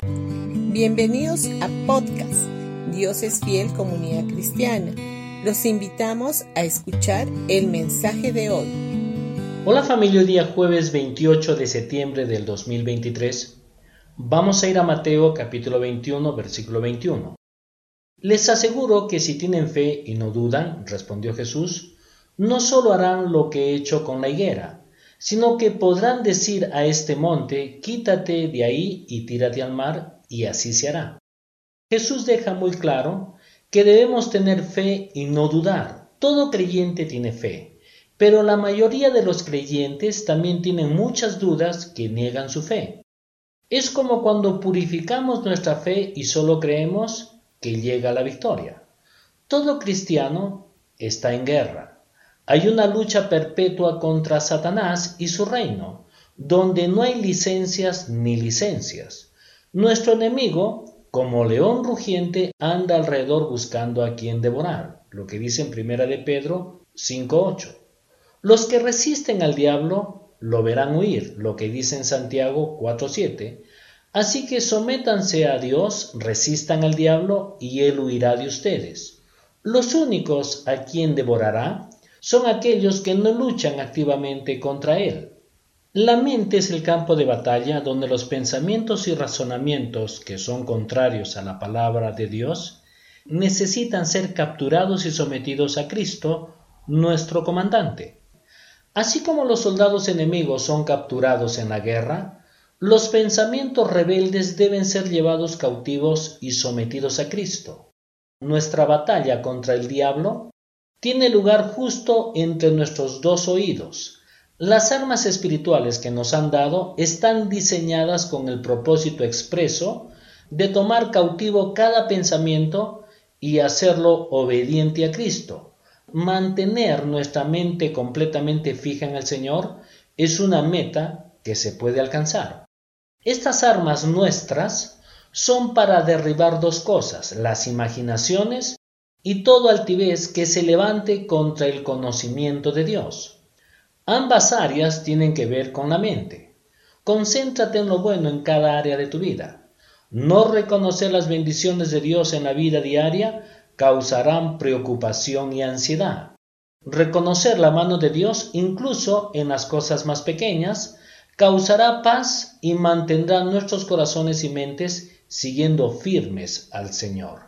Bienvenidos a podcast Dios es fiel comunidad cristiana. Los invitamos a escuchar el mensaje de hoy. Hola familia, día jueves 28 de septiembre del 2023. Vamos a ir a Mateo capítulo 21, versículo 21. Les aseguro que si tienen fe y no dudan, respondió Jesús, no solo harán lo que he hecho con la higuera, sino que podrán decir a este monte, quítate de ahí y tírate al mar, y así se hará. Jesús deja muy claro que debemos tener fe y no dudar. Todo creyente tiene fe, pero la mayoría de los creyentes también tienen muchas dudas que niegan su fe. Es como cuando purificamos nuestra fe y solo creemos que llega la victoria. Todo cristiano está en guerra. Hay una lucha perpetua contra Satanás y su reino, donde no hay licencias ni licencias. Nuestro enemigo, como león rugiente, anda alrededor buscando a quien devorar, lo que dice en Primera de Pedro 5.8. Los que resisten al diablo lo verán huir, lo que dice en Santiago 4.7, Así que sométanse a Dios, resistan al diablo y él huirá de ustedes. Los únicos a quien devorará son aquellos que no luchan activamente contra él. La mente es el campo de batalla donde los pensamientos y razonamientos que son contrarios a la palabra de Dios necesitan ser capturados y sometidos a Cristo, nuestro comandante. Así como los soldados enemigos son capturados en la guerra, los pensamientos rebeldes deben ser llevados cautivos y sometidos a Cristo. Nuestra batalla contra el diablo tiene lugar justo entre nuestros dos oídos. Las armas espirituales que nos han dado están diseñadas con el propósito expreso de tomar cautivo cada pensamiento y hacerlo obediente a Cristo. Mantener nuestra mente completamente fija en el Señor es una meta que se puede alcanzar. Estas armas nuestras son para derribar dos cosas, las imaginaciones y todo altivez que se levante contra el conocimiento de Dios. Ambas áreas tienen que ver con la mente. Concéntrate en lo bueno en cada área de tu vida. No reconocer las bendiciones de Dios en la vida diaria causarán preocupación y ansiedad. Reconocer la mano de Dios incluso en las cosas más pequeñas causará paz y mantendrá nuestros corazones y mentes siguiendo firmes al Señor.